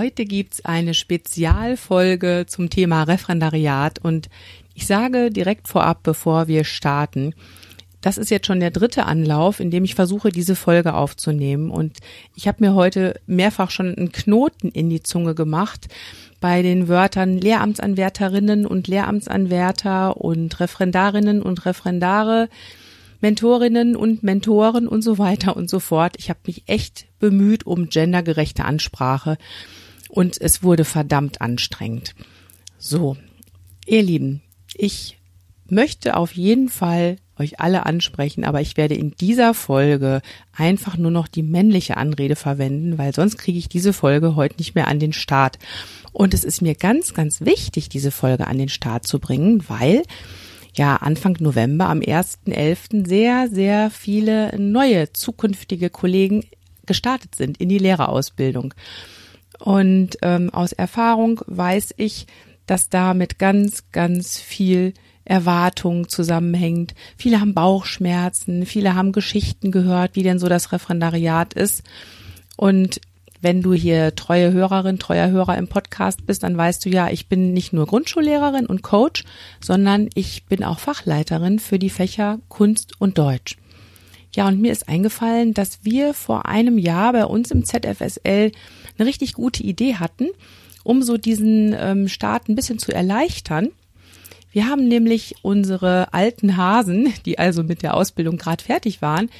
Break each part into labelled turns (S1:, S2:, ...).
S1: Heute gibt's eine Spezialfolge zum Thema Referendariat und ich sage direkt vorab, bevor wir starten, das ist jetzt schon der dritte Anlauf, in dem ich versuche, diese Folge aufzunehmen. Und ich habe mir heute mehrfach schon einen Knoten in die Zunge gemacht bei den Wörtern Lehramtsanwärterinnen und Lehramtsanwärter und Referendarinnen und Referendare, Mentorinnen und Mentoren und so weiter und so fort. Ich habe mich echt bemüht um gendergerechte Ansprache und es wurde verdammt anstrengend. So, ihr Lieben, ich möchte auf jeden Fall euch alle ansprechen, aber ich werde in dieser Folge einfach nur noch die männliche Anrede verwenden, weil sonst kriege ich diese Folge heute nicht mehr an den Start. Und es ist mir ganz, ganz wichtig, diese Folge an den Start zu bringen, weil ja Anfang November am 1.11. sehr, sehr viele neue zukünftige Kollegen gestartet sind in die Lehrerausbildung. Und ähm, aus Erfahrung weiß ich, dass da mit ganz, ganz viel Erwartung zusammenhängt. Viele haben Bauchschmerzen, viele haben Geschichten gehört, wie denn so das Referendariat ist. Und wenn du hier treue Hörerin, treuer Hörer im Podcast bist, dann weißt du ja, ich bin nicht nur Grundschullehrerin und Coach, sondern ich bin auch Fachleiterin für die Fächer Kunst und Deutsch. Ja, und mir ist eingefallen, dass wir vor einem Jahr bei uns im ZFSL eine richtig gute Idee hatten, um so diesen ähm, Start ein bisschen zu erleichtern. Wir haben nämlich unsere alten Hasen, die also mit der Ausbildung gerade fertig waren,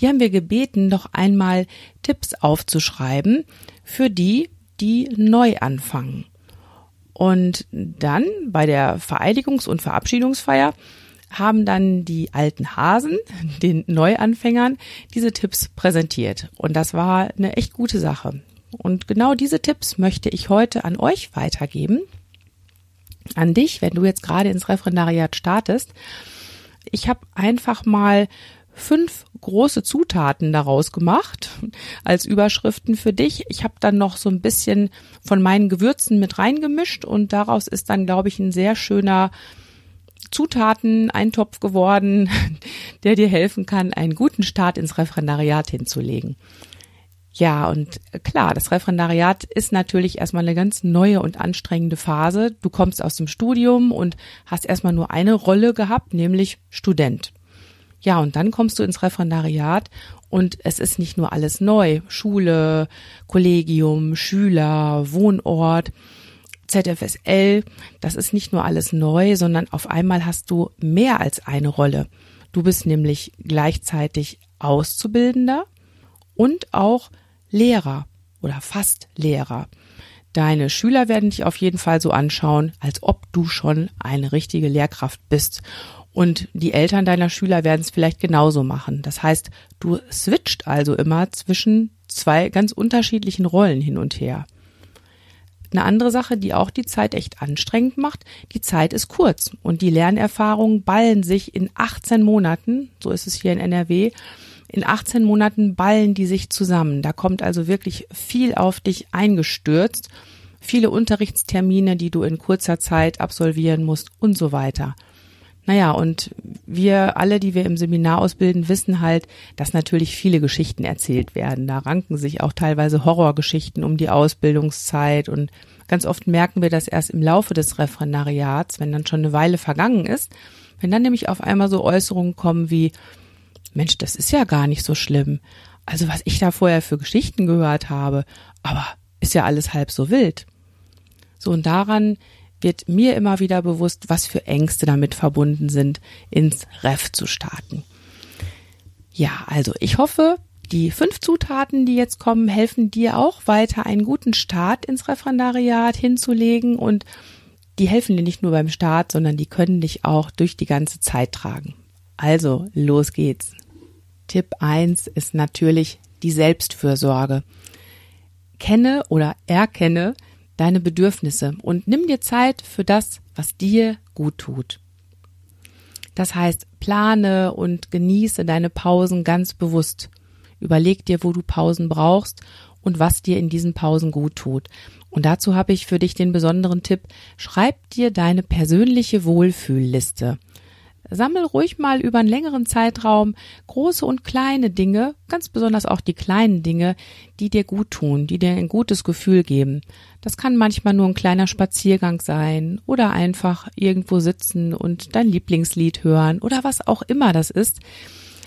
S1: die haben wir gebeten, noch einmal Tipps aufzuschreiben für die, die neu anfangen. Und dann bei der Vereidigungs- und Verabschiedungsfeier haben dann die alten Hasen, den Neuanfängern, diese Tipps präsentiert. Und das war eine echt gute Sache. Und genau diese Tipps möchte ich heute an euch weitergeben, an dich, wenn du jetzt gerade ins Referendariat startest. Ich habe einfach mal fünf große Zutaten daraus gemacht als Überschriften für dich. Ich habe dann noch so ein bisschen von meinen Gewürzen mit reingemischt und daraus ist dann, glaube ich, ein sehr schöner Zutaten-Eintopf geworden, der dir helfen kann, einen guten Start ins Referendariat hinzulegen. Ja, und klar, das Referendariat ist natürlich erstmal eine ganz neue und anstrengende Phase. Du kommst aus dem Studium und hast erstmal nur eine Rolle gehabt, nämlich Student. Ja, und dann kommst du ins Referendariat und es ist nicht nur alles neu. Schule, Kollegium, Schüler, Wohnort, ZFSL, das ist nicht nur alles neu, sondern auf einmal hast du mehr als eine Rolle. Du bist nämlich gleichzeitig Auszubildender und auch Lehrer oder fast Lehrer. Deine Schüler werden dich auf jeden Fall so anschauen, als ob du schon eine richtige Lehrkraft bist. Und die Eltern deiner Schüler werden es vielleicht genauso machen. Das heißt, du switcht also immer zwischen zwei ganz unterschiedlichen Rollen hin und her. Eine andere Sache, die auch die Zeit echt anstrengend macht, die Zeit ist kurz und die Lernerfahrungen ballen sich in 18 Monaten, so ist es hier in NRW, in 18 Monaten ballen die sich zusammen. Da kommt also wirklich viel auf dich eingestürzt, viele Unterrichtstermine, die du in kurzer Zeit absolvieren musst und so weiter. Naja, und wir alle, die wir im Seminar ausbilden, wissen halt, dass natürlich viele Geschichten erzählt werden. Da ranken sich auch teilweise Horrorgeschichten um die Ausbildungszeit und ganz oft merken wir das erst im Laufe des Referendariats, wenn dann schon eine Weile vergangen ist. Wenn dann nämlich auf einmal so Äußerungen kommen wie, Mensch, das ist ja gar nicht so schlimm. Also was ich da vorher für Geschichten gehört habe, aber ist ja alles halb so wild. So und daran wird mir immer wieder bewusst, was für Ängste damit verbunden sind, ins Ref zu starten. Ja, also ich hoffe, die fünf Zutaten, die jetzt kommen, helfen dir auch weiter, einen guten Start ins Referendariat hinzulegen und die helfen dir nicht nur beim Start, sondern die können dich auch durch die ganze Zeit tragen. Also, los geht's. Tipp eins ist natürlich die Selbstfürsorge. Kenne oder erkenne deine Bedürfnisse und nimm dir Zeit für das, was dir gut tut. Das heißt, plane und genieße deine Pausen ganz bewusst. Überleg dir, wo du Pausen brauchst und was dir in diesen Pausen gut tut. Und dazu habe ich für dich den besonderen Tipp, schreib dir deine persönliche Wohlfühlliste. Sammel ruhig mal über einen längeren Zeitraum große und kleine Dinge, ganz besonders auch die kleinen Dinge, die dir gut tun, die dir ein gutes Gefühl geben. Das kann manchmal nur ein kleiner Spaziergang sein oder einfach irgendwo sitzen und dein Lieblingslied hören oder was auch immer das ist,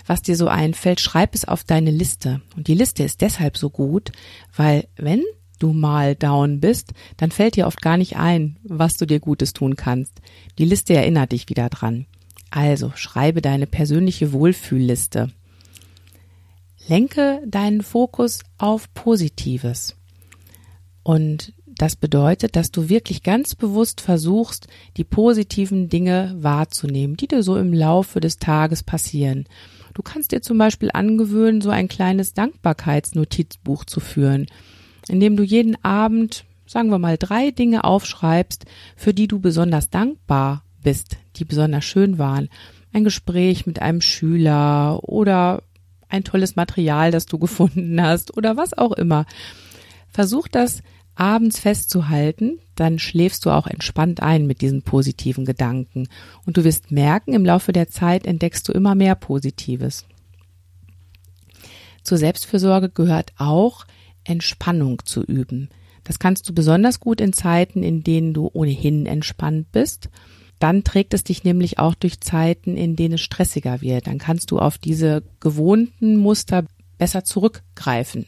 S1: was dir so einfällt, schreib es auf deine Liste. Und die Liste ist deshalb so gut, weil wenn du mal down bist, dann fällt dir oft gar nicht ein, was du dir Gutes tun kannst. Die Liste erinnert dich wieder dran. Also schreibe deine persönliche Wohlfühlliste. Lenke deinen Fokus auf Positives. Und das bedeutet, dass du wirklich ganz bewusst versuchst, die positiven Dinge wahrzunehmen, die dir so im Laufe des Tages passieren. Du kannst dir zum Beispiel angewöhnen, so ein kleines Dankbarkeitsnotizbuch zu führen, in dem du jeden Abend, sagen wir mal, drei Dinge aufschreibst, für die du besonders dankbar bist, die besonders schön waren. Ein Gespräch mit einem Schüler oder ein tolles Material, das du gefunden hast oder was auch immer. Versuch das abends festzuhalten, dann schläfst du auch entspannt ein mit diesen positiven Gedanken. Und du wirst merken, im Laufe der Zeit entdeckst du immer mehr Positives. Zur Selbstfürsorge gehört auch, Entspannung zu üben. Das kannst du besonders gut in Zeiten, in denen du ohnehin entspannt bist dann trägt es dich nämlich auch durch Zeiten, in denen es stressiger wird. Dann kannst du auf diese gewohnten Muster besser zurückgreifen.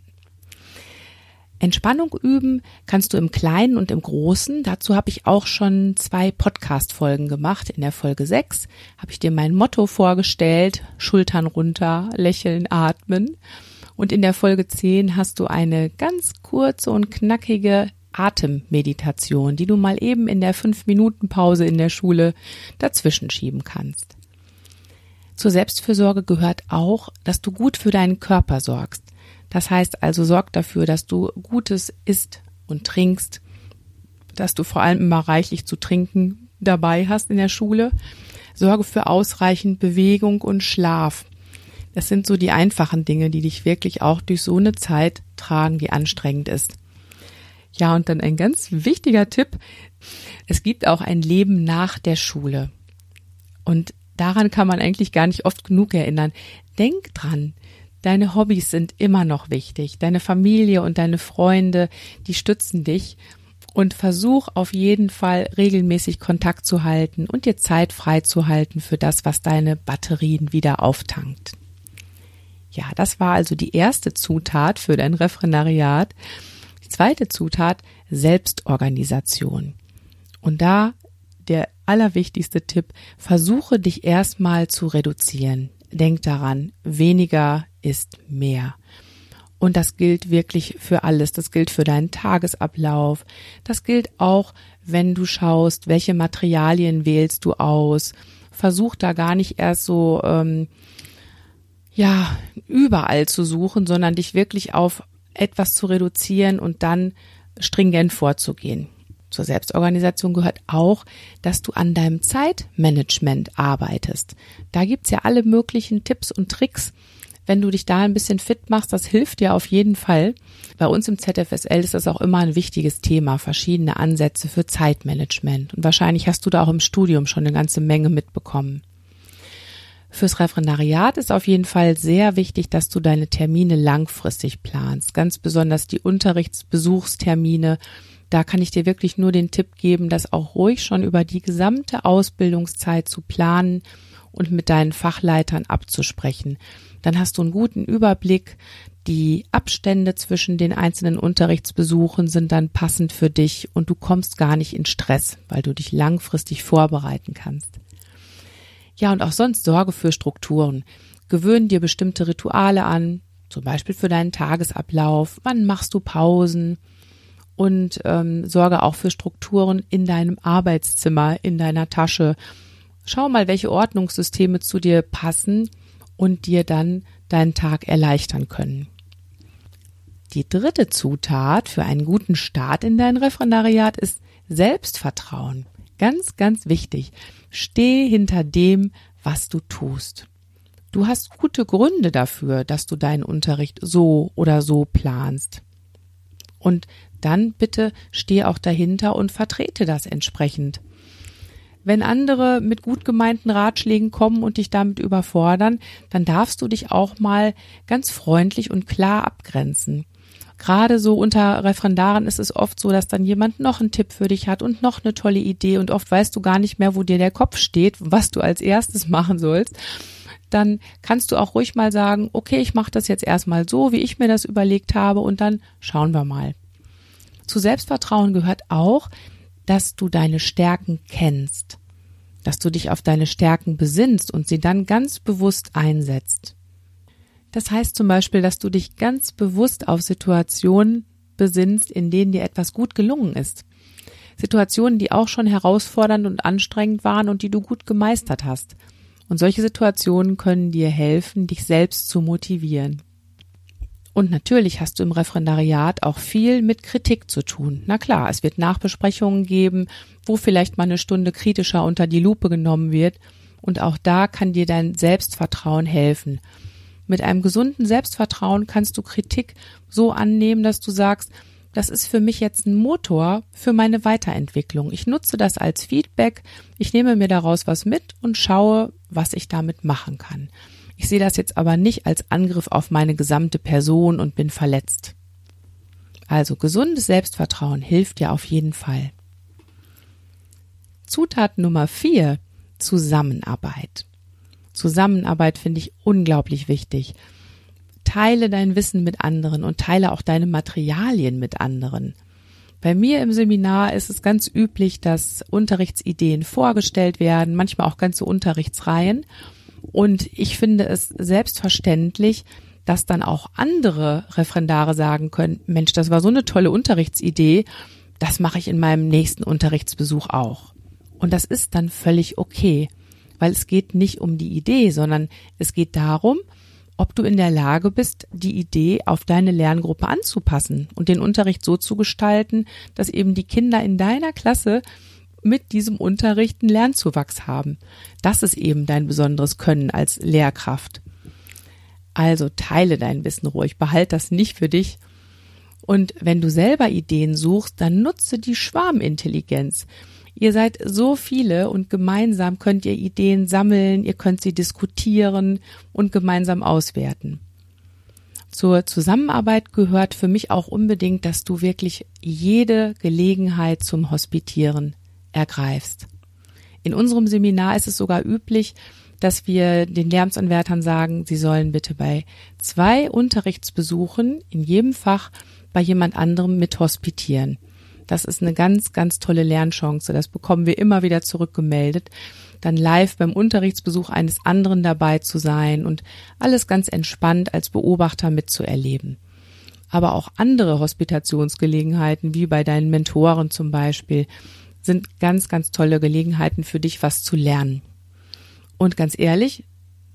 S1: Entspannung üben kannst du im Kleinen und im Großen. Dazu habe ich auch schon zwei Podcast-Folgen gemacht. In der Folge 6 habe ich dir mein Motto vorgestellt. Schultern runter, lächeln, atmen. Und in der Folge 10 hast du eine ganz kurze und knackige Atemmeditation, die du mal eben in der fünf Minuten Pause in der Schule dazwischen schieben kannst. Zur Selbstfürsorge gehört auch, dass du gut für deinen Körper sorgst. Das heißt also, sorg dafür, dass du Gutes isst und trinkst, dass du vor allem immer reichlich zu trinken dabei hast in der Schule. Sorge für ausreichend Bewegung und Schlaf. Das sind so die einfachen Dinge, die dich wirklich auch durch so eine Zeit tragen, die anstrengend ist. Ja, und dann ein ganz wichtiger Tipp. Es gibt auch ein Leben nach der Schule. Und daran kann man eigentlich gar nicht oft genug erinnern. Denk dran. Deine Hobbys sind immer noch wichtig. Deine Familie und deine Freunde, die stützen dich. Und versuch auf jeden Fall regelmäßig Kontakt zu halten und dir Zeit freizuhalten für das, was deine Batterien wieder auftankt. Ja, das war also die erste Zutat für dein Referendariat zweite Zutat Selbstorganisation. Und da der allerwichtigste Tipp, versuche dich erstmal zu reduzieren. Denk daran, weniger ist mehr. Und das gilt wirklich für alles. Das gilt für deinen Tagesablauf. Das gilt auch, wenn du schaust, welche Materialien wählst du aus. Versuch da gar nicht erst so, ähm, ja, überall zu suchen, sondern dich wirklich auf etwas zu reduzieren und dann stringent vorzugehen. Zur Selbstorganisation gehört auch, dass du an deinem Zeitmanagement arbeitest. Da gibt's ja alle möglichen Tipps und Tricks. Wenn du dich da ein bisschen fit machst, das hilft dir auf jeden Fall. Bei uns im ZFSL ist das auch immer ein wichtiges Thema, verschiedene Ansätze für Zeitmanagement. Und wahrscheinlich hast du da auch im Studium schon eine ganze Menge mitbekommen. Fürs Referendariat ist auf jeden Fall sehr wichtig, dass du deine Termine langfristig planst. Ganz besonders die Unterrichtsbesuchstermine. Da kann ich dir wirklich nur den Tipp geben, das auch ruhig schon über die gesamte Ausbildungszeit zu planen und mit deinen Fachleitern abzusprechen. Dann hast du einen guten Überblick. Die Abstände zwischen den einzelnen Unterrichtsbesuchen sind dann passend für dich und du kommst gar nicht in Stress, weil du dich langfristig vorbereiten kannst. Ja, und auch sonst sorge für Strukturen. Gewöhn dir bestimmte Rituale an, zum Beispiel für deinen Tagesablauf. Wann machst du Pausen? und ähm, sorge auch für Strukturen in deinem Arbeitszimmer, in deiner Tasche. Schau mal, welche Ordnungssysteme zu dir passen und dir dann deinen Tag erleichtern können. Die dritte Zutat für einen guten Start in dein Referendariat ist Selbstvertrauen. Ganz, ganz wichtig. Steh hinter dem, was du tust. Du hast gute Gründe dafür, dass du deinen Unterricht so oder so planst. Und dann bitte steh auch dahinter und vertrete das entsprechend. Wenn andere mit gut gemeinten Ratschlägen kommen und dich damit überfordern, dann darfst du dich auch mal ganz freundlich und klar abgrenzen. Gerade so unter Referendaren ist es oft so, dass dann jemand noch einen Tipp für dich hat und noch eine tolle Idee und oft weißt du gar nicht mehr, wo dir der Kopf steht, was du als erstes machen sollst. Dann kannst du auch ruhig mal sagen, okay, ich mache das jetzt erstmal so, wie ich mir das überlegt habe und dann schauen wir mal. Zu Selbstvertrauen gehört auch, dass du deine Stärken kennst, dass du dich auf deine Stärken besinnst und sie dann ganz bewusst einsetzt. Das heißt zum Beispiel, dass du dich ganz bewusst auf Situationen besinnst, in denen dir etwas gut gelungen ist. Situationen, die auch schon herausfordernd und anstrengend waren und die du gut gemeistert hast. Und solche Situationen können dir helfen, dich selbst zu motivieren. Und natürlich hast du im Referendariat auch viel mit Kritik zu tun. Na klar, es wird Nachbesprechungen geben, wo vielleicht mal eine Stunde kritischer unter die Lupe genommen wird. Und auch da kann dir dein Selbstvertrauen helfen. Mit einem gesunden Selbstvertrauen kannst du Kritik so annehmen, dass du sagst, das ist für mich jetzt ein Motor für meine Weiterentwicklung. Ich nutze das als Feedback, ich nehme mir daraus was mit und schaue, was ich damit machen kann. Ich sehe das jetzt aber nicht als Angriff auf meine gesamte Person und bin verletzt. Also gesundes Selbstvertrauen hilft dir auf jeden Fall. Zutat Nummer vier Zusammenarbeit. Zusammenarbeit finde ich unglaublich wichtig. Teile dein Wissen mit anderen und teile auch deine Materialien mit anderen. Bei mir im Seminar ist es ganz üblich, dass Unterrichtsideen vorgestellt werden, manchmal auch ganze Unterrichtsreihen. Und ich finde es selbstverständlich, dass dann auch andere Referendare sagen können, Mensch, das war so eine tolle Unterrichtsidee, das mache ich in meinem nächsten Unterrichtsbesuch auch. Und das ist dann völlig okay, weil es geht nicht um die Idee, sondern es geht darum, ob du in der Lage bist, die Idee auf deine Lerngruppe anzupassen und den Unterricht so zu gestalten, dass eben die Kinder in deiner Klasse mit diesem Unterricht einen Lernzuwachs haben. Das ist eben dein besonderes Können als Lehrkraft. Also teile dein Wissen ruhig, behalt das nicht für dich. Und wenn du selber Ideen suchst, dann nutze die Schwarmintelligenz. Ihr seid so viele und gemeinsam könnt ihr Ideen sammeln, ihr könnt sie diskutieren und gemeinsam auswerten. Zur Zusammenarbeit gehört für mich auch unbedingt, dass du wirklich jede Gelegenheit zum Hospitieren ergreifst. In unserem Seminar ist es sogar üblich, dass wir den Lärmsanwärtern sagen, sie sollen bitte bei zwei Unterrichtsbesuchen in jedem Fach bei jemand anderem mit hospitieren. Das ist eine ganz, ganz tolle Lernchance. Das bekommen wir immer wieder zurückgemeldet. Dann live beim Unterrichtsbesuch eines anderen dabei zu sein und alles ganz entspannt als Beobachter mitzuerleben. Aber auch andere Hospitationsgelegenheiten, wie bei deinen Mentoren zum Beispiel, sind ganz, ganz tolle Gelegenheiten für dich, was zu lernen. Und ganz ehrlich,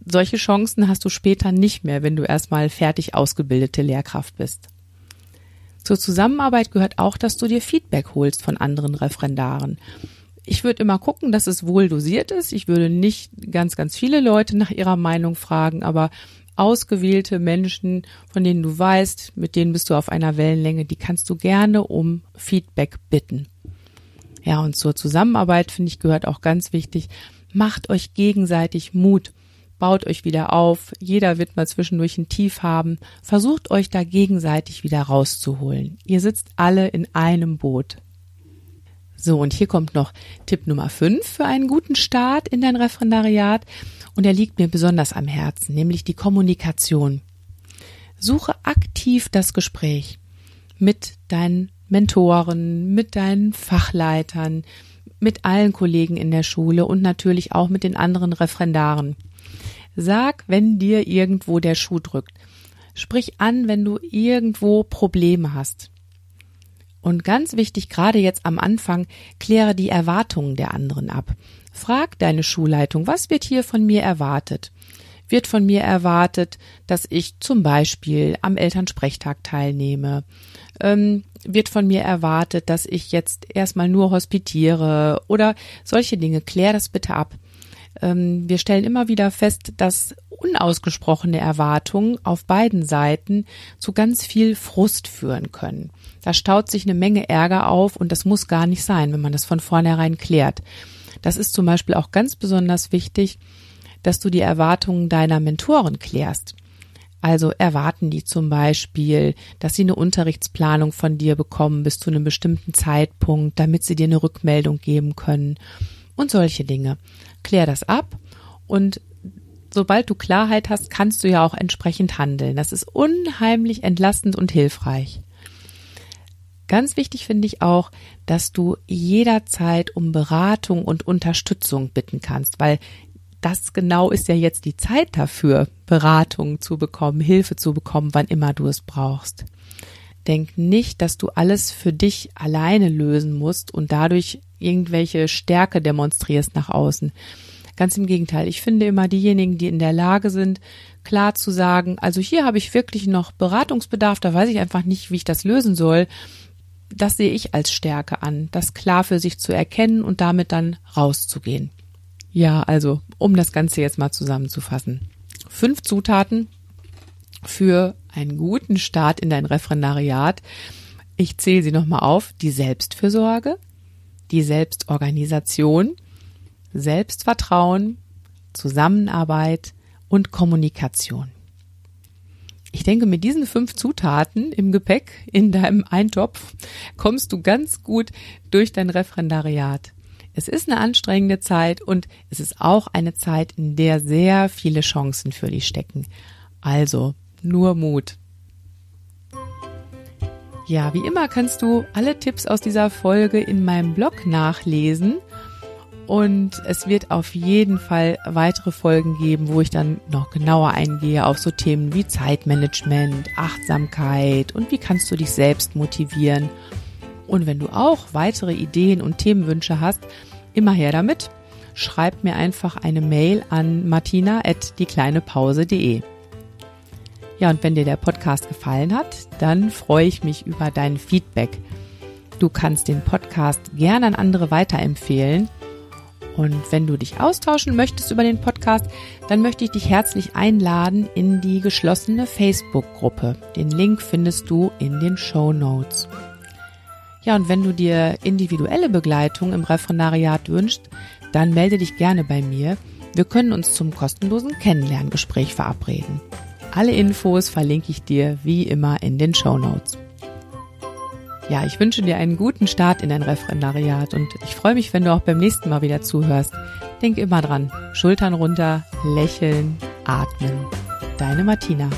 S1: solche Chancen hast du später nicht mehr, wenn du erstmal fertig ausgebildete Lehrkraft bist. Zur Zusammenarbeit gehört auch, dass du dir Feedback holst von anderen Referendaren. Ich würde immer gucken, dass es wohl dosiert ist. Ich würde nicht ganz, ganz viele Leute nach ihrer Meinung fragen, aber ausgewählte Menschen, von denen du weißt, mit denen bist du auf einer Wellenlänge, die kannst du gerne um Feedback bitten. Ja, und zur Zusammenarbeit finde ich gehört auch ganz wichtig, macht euch gegenseitig Mut, baut euch wieder auf, jeder wird mal zwischendurch ein Tief haben, versucht euch da gegenseitig wieder rauszuholen. Ihr sitzt alle in einem Boot. So, und hier kommt noch Tipp Nummer 5 für einen guten Start in dein Referendariat und er liegt mir besonders am Herzen, nämlich die Kommunikation. Suche aktiv das Gespräch mit deinen Mentoren, mit deinen Fachleitern, mit allen Kollegen in der Schule und natürlich auch mit den anderen Referendaren. Sag, wenn dir irgendwo der Schuh drückt. Sprich an, wenn du irgendwo Probleme hast. Und ganz wichtig, gerade jetzt am Anfang, kläre die Erwartungen der anderen ab. Frag deine Schulleitung, was wird hier von mir erwartet? Wird von mir erwartet, dass ich zum Beispiel am Elternsprechtag teilnehme? Ähm, wird von mir erwartet, dass ich jetzt erstmal nur hospitiere oder solche Dinge? Klär das bitte ab. Ähm, wir stellen immer wieder fest, dass unausgesprochene Erwartungen auf beiden Seiten zu ganz viel Frust führen können. Da staut sich eine Menge Ärger auf und das muss gar nicht sein, wenn man das von vornherein klärt. Das ist zum Beispiel auch ganz besonders wichtig, dass du die Erwartungen deiner Mentoren klärst. Also erwarten die zum Beispiel, dass sie eine Unterrichtsplanung von dir bekommen bis zu einem bestimmten Zeitpunkt, damit sie dir eine Rückmeldung geben können und solche Dinge. Klär das ab und sobald du Klarheit hast, kannst du ja auch entsprechend handeln. Das ist unheimlich entlastend und hilfreich. Ganz wichtig finde ich auch, dass du jederzeit um Beratung und Unterstützung bitten kannst, weil das genau ist ja jetzt die Zeit dafür, Beratung zu bekommen, Hilfe zu bekommen, wann immer du es brauchst. Denk nicht, dass du alles für dich alleine lösen musst und dadurch irgendwelche Stärke demonstrierst nach außen. Ganz im Gegenteil. Ich finde immer diejenigen, die in der Lage sind, klar zu sagen, also hier habe ich wirklich noch Beratungsbedarf, da weiß ich einfach nicht, wie ich das lösen soll. Das sehe ich als Stärke an, das klar für sich zu erkennen und damit dann rauszugehen. Ja, also, um das Ganze jetzt mal zusammenzufassen. Fünf Zutaten für einen guten Start in dein Referendariat. Ich zähle sie nochmal auf. Die Selbstfürsorge, die Selbstorganisation, Selbstvertrauen, Zusammenarbeit und Kommunikation. Ich denke, mit diesen fünf Zutaten im Gepäck in deinem Eintopf kommst du ganz gut durch dein Referendariat. Es ist eine anstrengende Zeit und es ist auch eine Zeit, in der sehr viele Chancen für dich stecken. Also nur Mut. Ja, wie immer kannst du alle Tipps aus dieser Folge in meinem Blog nachlesen und es wird auf jeden Fall weitere Folgen geben, wo ich dann noch genauer eingehe auf so Themen wie Zeitmanagement, Achtsamkeit und wie kannst du dich selbst motivieren. Und wenn du auch weitere Ideen und Themenwünsche hast, immer her damit. Schreib mir einfach eine Mail an martina.diekleinepause.de. Ja, und wenn dir der Podcast gefallen hat, dann freue ich mich über dein Feedback. Du kannst den Podcast gerne an andere weiterempfehlen und wenn du dich austauschen möchtest über den Podcast, dann möchte ich dich herzlich einladen in die geschlossene Facebook-Gruppe. Den Link findest du in den Show Notes. Ja, und wenn du dir individuelle Begleitung im Referendariat wünschst, dann melde dich gerne bei mir. Wir können uns zum kostenlosen Kennenlerngespräch verabreden. Alle Infos verlinke ich dir wie immer in den Show Notes. Ja, ich wünsche dir einen guten Start in dein Referendariat und ich freue mich, wenn du auch beim nächsten Mal wieder zuhörst. Denk immer dran, Schultern runter, lächeln, atmen. Deine Martina.